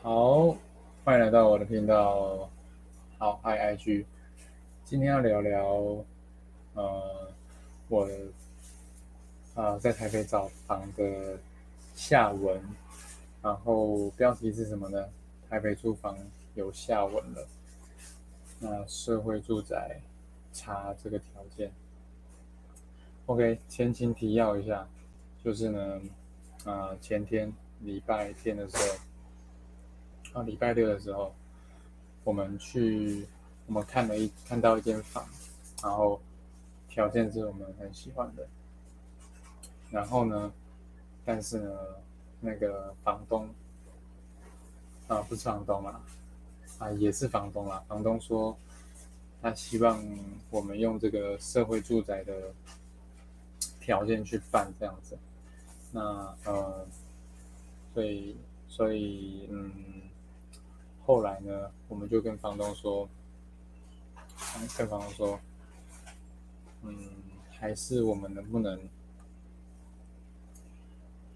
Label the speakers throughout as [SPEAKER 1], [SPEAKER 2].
[SPEAKER 1] 好，欢迎来到我的频道。好，I I G，今天要聊聊，呃，我啊在台北找房的下文，然后标题是什么呢？台北租房有下文了。那社会住宅查这个条件。OK，前情提要一下，就是呢，啊前天礼拜天的时候。啊，礼拜六的时候，我们去，我们看了一看到一间房，然后条件是我们很喜欢的，然后呢，但是呢，那个房东，啊，不是房东啊，啊，也是房东啦，房东说他希望我们用这个社会住宅的条件去办这样子，那呃，所以所以嗯。后来呢，我们就跟房东说，跟房东说，嗯，还是我们能不能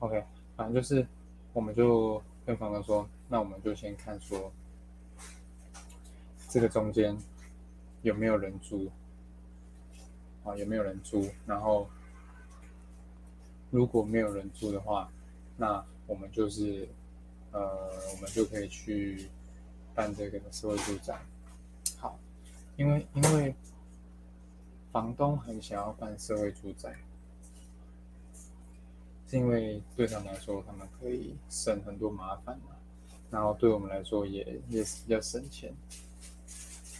[SPEAKER 1] ，OK，反正就是，我们就跟房东说，那我们就先看说，这个中间有没有人租，啊，有没有人租？然后如果没有人租的话，那我们就是，呃，我们就可以去。办这个社会住宅，好，因为因为房东很想要办社会住宅，是因为对他们来说，他们可以省很多麻烦嘛，然后对我们来说也也是比较省钱。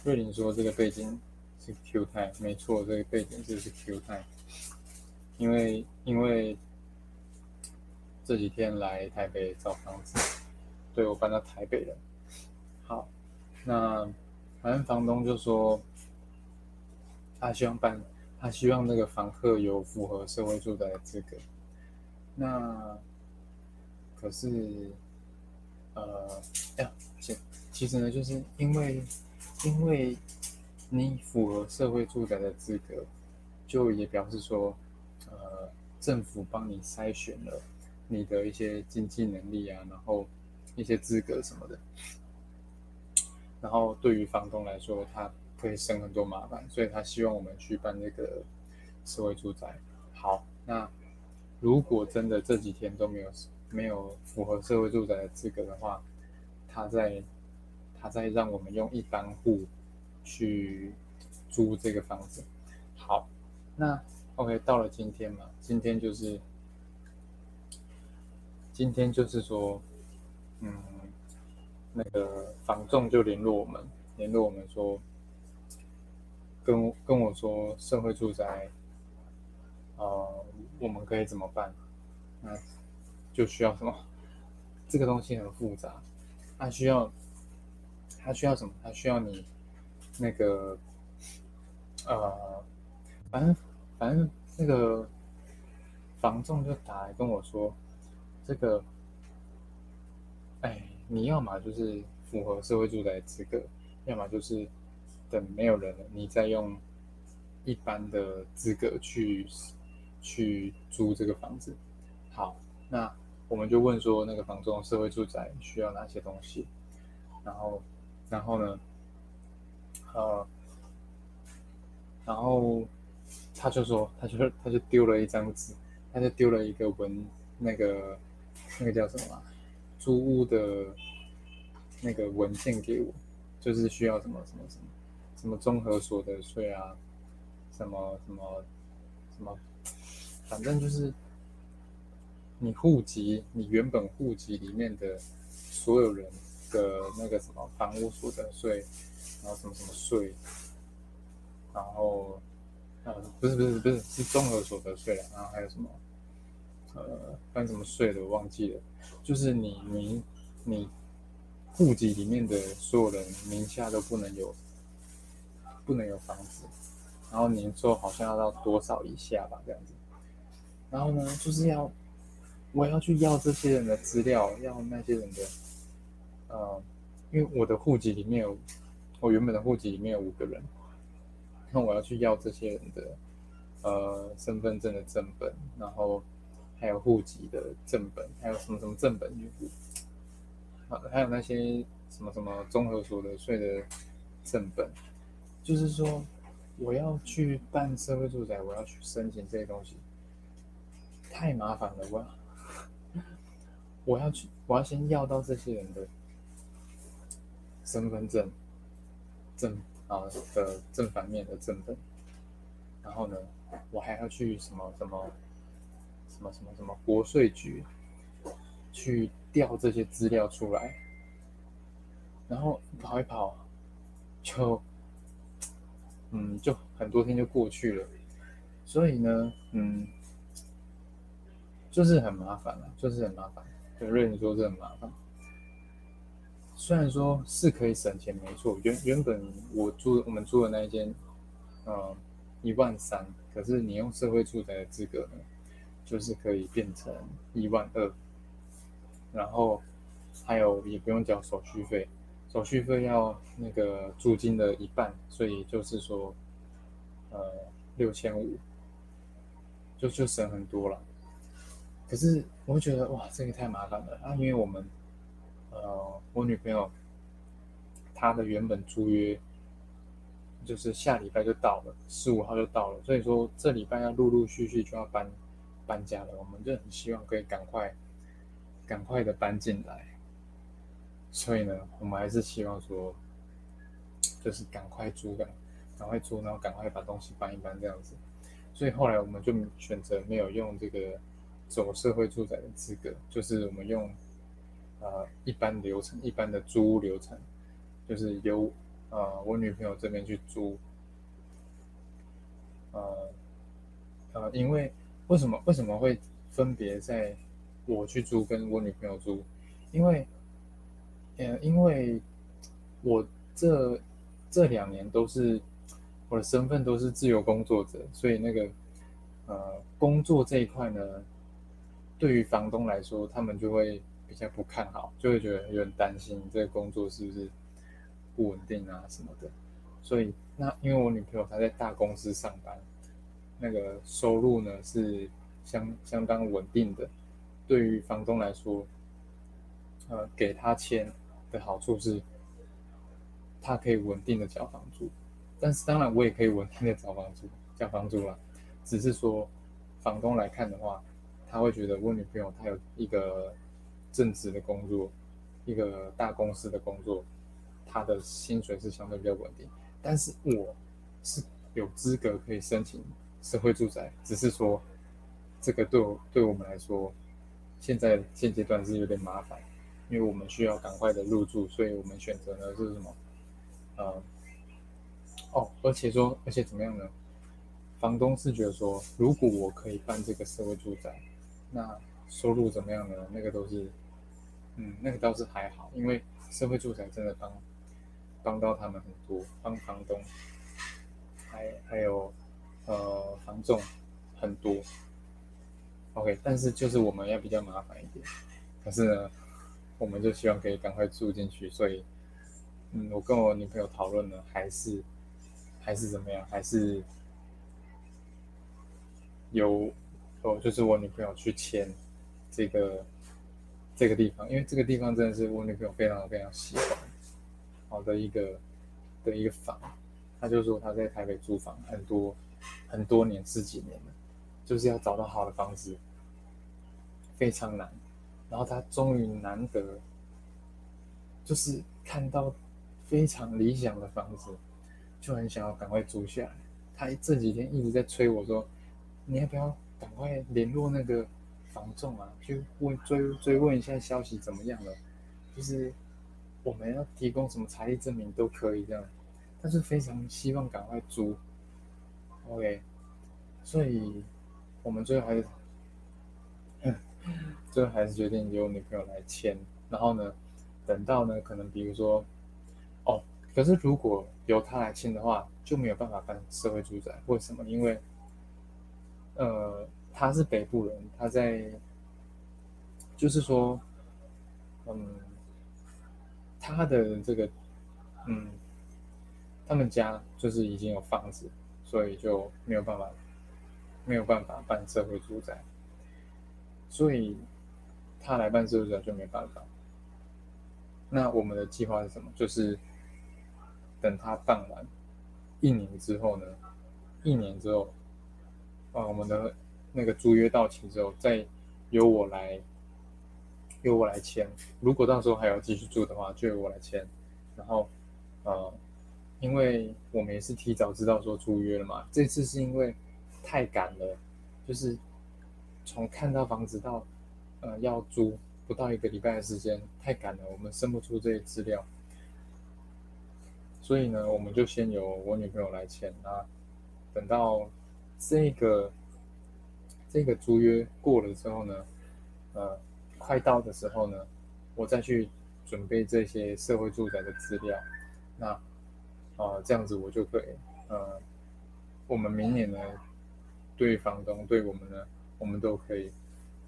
[SPEAKER 1] 瑞林说这个背景是 Q 泰，没错，这个背景就是 Q 泰，因为因为这几天来台北找房子，对我搬到台北了。好，那反正房东就说，他希望办，他希望那个房客有符合社会住宅的资格。那可是，呃，呀，其其实呢，就是因为因为你符合社会住宅的资格，就也表示说，呃，政府帮你筛选了你的一些经济能力啊，然后一些资格什么的。然后对于房东来说，他可以省很多麻烦，所以他希望我们去办那个社会住宅。好，那如果真的这几天都没有没有符合社会住宅的资格的话，他在他在让我们用一般户去租这个房子。好，那 OK 到了今天嘛，今天就是今天就是说，嗯。那个房仲就联络我们，联络我们说，跟跟我说社会住宅，呃，我们可以怎么办？那就需要什么？这个东西很复杂，它需要，它需要什么？它需要你那个，呃，反正反正那个房仲就打来跟我说，这个，哎。你要么就是符合社会住宅资格，要么就是等没有人了，你再用一般的资格去去租这个房子。好，那我们就问说，那个房中社会住宅需要哪些东西？然后，然后呢？呃，然后他就说，他就他就丢了一张纸，他就丢了一个文，那个那个叫什么？租屋的那个文件给我，就是需要什么什么什么什么综合所得税啊，什么什么什么，反正就是你户籍，你原本户籍里面的所有人的那个什么房屋所得税，然后什么什么税，然后呃不是不是不是是综合所得税了，然后还有什么？呃，办什么税的我忘记了，就是你你你户籍里面的所有人名下都不能有不能有房子，然后年收好像要到多少以下吧，这样子。然后呢，就是要我要去要这些人的资料，要那些人的呃，因为我的户籍里面有我原本的户籍里面有五个人，那我要去要这些人的呃身份证的正本，然后。还有户籍的正本，还有什么什么正本就是，还还有那些什么什么综合所得税的正本，就是说我要去办社会住宅，我要去申请这些东西，太麻烦了，我我要去，我要先要到这些人的身份证正啊的正反面的正本，然后呢，我还要去什么什么什么什么什么国税局去调这些资料出来，然后跑一跑，就嗯就很多天就过去了，所以呢，嗯，就是很麻烦了，就是很麻烦。对瑞你说这很麻烦。虽然说是可以省钱，没错。原原本我租我们租的那一间，呃，一万三，可是你用社会住宅的资格呢，就是可以变成一万二，然后还有也不用交手续费，手续费要那个租金的一半，所以就是说，呃，六千五，就就省很多了。可是我觉得哇，这个太麻烦了啊，因为我们。呃，我女朋友她的原本租约就是下礼拜就到了，十五号就到了，所以说这礼拜要陆陆续续就要搬搬家了，我们就很希望可以赶快赶快的搬进来，所以呢，我们还是希望说就是赶快租的，赶快租，然后赶快把东西搬一搬这样子，所以后来我们就选择没有用这个走社会住宅的资格，就是我们用。呃，一般流程，一般的租屋流程，就是由呃我女朋友这边去租。呃呃，因为为什么为什么会分别在我去租跟我女朋友租？因为呃因为我这这两年都是我的身份都是自由工作者，所以那个呃工作这一块呢，对于房东来说，他们就会。比较不看好，就会觉得有点担心这个工作是不是不稳定啊什么的。所以那因为我女朋友她在大公司上班，那个收入呢是相相当稳定的。对于房东来说，呃，给他签的好处是，他可以稳定的交房租。但是当然我也可以稳定的交房租，交房租啦。只是说房东来看的话，他会觉得我女朋友她有一个。正职的工作，一个大公司的工作，她的薪水是相对比较稳定。但是我是有资格可以申请社会住宅，只是说这个对我对我们来说，现在现阶段是有点麻烦，因为我们需要赶快的入住，所以我们选择的是什么？呃，哦，而且说，而且怎么样呢？房东是觉得说，如果我可以办这个社会住宅，那收入怎么样呢？那个都是。嗯，那个倒是还好，因为社会住宅真的帮帮到他们很多，帮房东还还有呃房仲很多。OK，但是就是我们要比较麻烦一点，可是呢，我们就希望可以赶快住进去，所以嗯，我跟我女朋友讨论呢，还是还是怎么样，还是有哦，就是我女朋友去签这个。这个地方，因为这个地方真的是我女朋友非常非常喜欢，好的一个的一个房，她就说她在台北租房很多很多年十几年了，就是要找到好的房子非常难，然后他终于难得就是看到非常理想的房子，就很想要赶快租下来。他这几天一直在催我说，你要不要赶快联络那个。房仲啊，就问追追问一下消息怎么样了，就是我们要提供什么财力证明都可以这样，但是非常希望赶快租，OK，所以我们最后还是，最后还是决定由女朋友来签，然后呢，等到呢可能比如说，哦，可是如果由他来签的话，就没有办法办社会住宅，为什么？因为，呃。他是北部人，他在，就是说，嗯，他的这个，嗯，他们家就是已经有房子，所以就没有办法，没有办法办社会住宅，所以他来办社会住宅就没办法。那我们的计划是什么？就是等他办完一年之后呢，一年之后，啊，我们的那个租约到期之后，再由我来由我来签。如果到时候还要继续住的话，就由我来签。然后，呃，因为我们也是提早知道说租约了嘛，这次是因为太赶了，就是从看到房子到呃要租不到一个礼拜的时间，太赶了，我们生不出这些资料，所以呢，我们就先由我女朋友来签啊，等到这个这个租约过了之后呢，呃，快到的时候呢，我再去。准备这些社会住宅的资料，那啊这样子我就可以，呃，我们明年呢，对房东对我们呢，我们都可以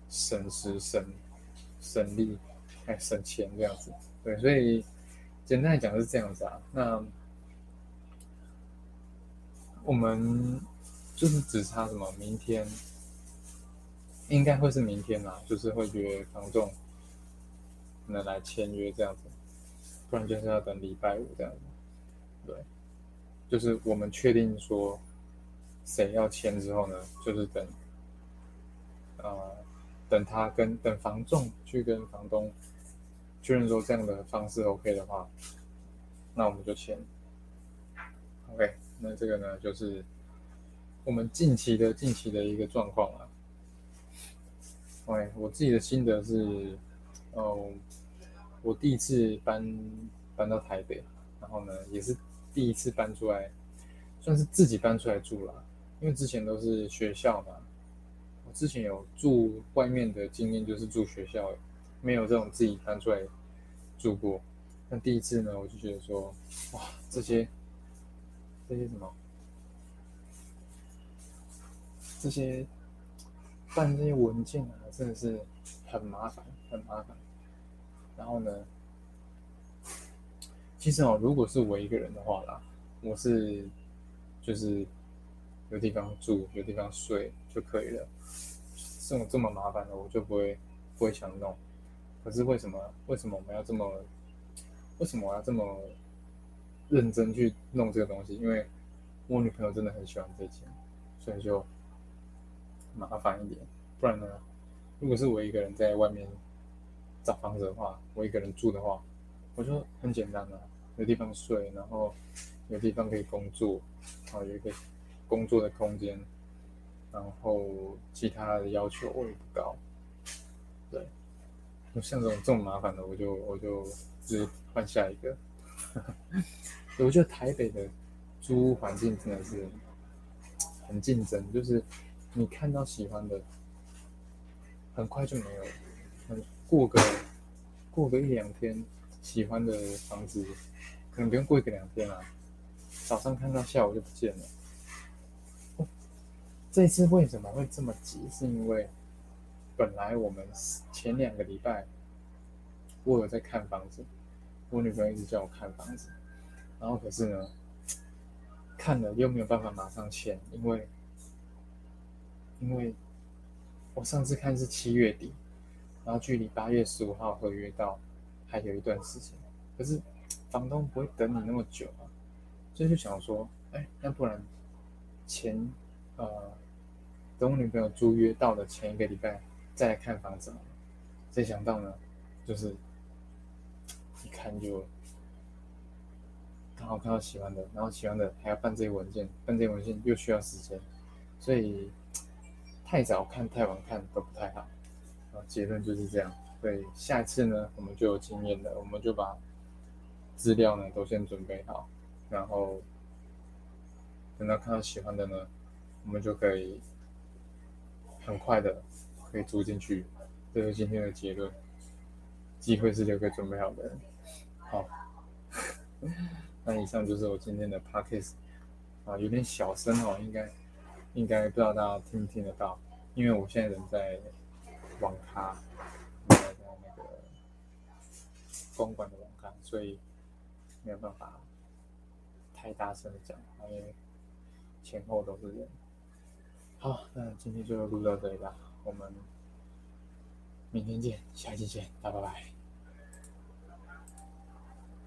[SPEAKER 1] 省时省省力，还省钱这样子。对，所以简单来讲是这样子啊。那我们就是只差什么？明天应该会是明天啦，就是会约房东。能来签约这样子，不然就是要等礼拜五这样子。对，就是我们确定说谁要签之后呢，就是等，呃，等他跟等房仲去跟房东确认说这样的方式 OK 的话，那我们就签。OK，那这个呢就是我们近期的近期的一个状况啊。OK，我自己的心得是。哦，我第一次搬搬到台北，然后呢，也是第一次搬出来，算是自己搬出来住了。因为之前都是学校嘛，我之前有住外面的经验，就是住学校，没有这种自己搬出来住过。那第一次呢，我就觉得说，哇，这些这些什么，这些办这些文件啊，真的是很麻烦，很麻烦。然后呢，其实哦，如果是我一个人的话啦，我是就是有地方住、有地方睡就可以了。这种这么麻烦的，我就不会不会想弄。可是为什么为什么我们要这么为什么我要这么认真去弄这个东西？因为我女朋友真的很喜欢这件，所以就麻烦一点。不然呢，如果是我一个人在外面。找房子的话，我一个人住的话，我就很简单了，有地方睡，然后有地方可以工作，啊，有一个工作的空间，然后其他的要求我也不高，对，像这种这么麻烦的，我就我就直接换下一个。我觉得台北的租屋环境真的是很竞争，就是你看到喜欢的，很快就没有，很。过个过个一两天，喜欢的房子可能不用过一个两天啊，早上看到下午就不见了。这次为什么会这么急？是因为本来我们前两个礼拜我有在看房子，我女朋友一直叫我看房子，然后可是呢，看了又没有办法马上签，因为因为我上次看是七月底。然后距离八月十五号合约到还有一段时间，可是房东不会等你那么久啊，所以就想说，哎，那不然前呃等我女朋友租约到的前一个礼拜再来看房子嘛。谁想到呢，就是一看就刚好看到喜欢的，然后喜欢的还要办这些文件，办这些文件又需要时间，所以太早看太晚看都不太好。结论就是这样，对下次呢，我们就有经验了，我们就把资料呢都先准备好，然后等到看到喜欢的呢，我们就可以很快的可以租进去。这是今天的结论，机会是留给准备好的人。好，那以上就是我今天的 p a c k a g e 啊，有点小声哦，应该应该不知道大家听不听得到，因为我现在人在。网咖，在在那个公馆的网咖，所以没有办法太大声的讲，因为前后都是人。好，那今天就录到这里吧，我们明天见，下期见，拜拜拜。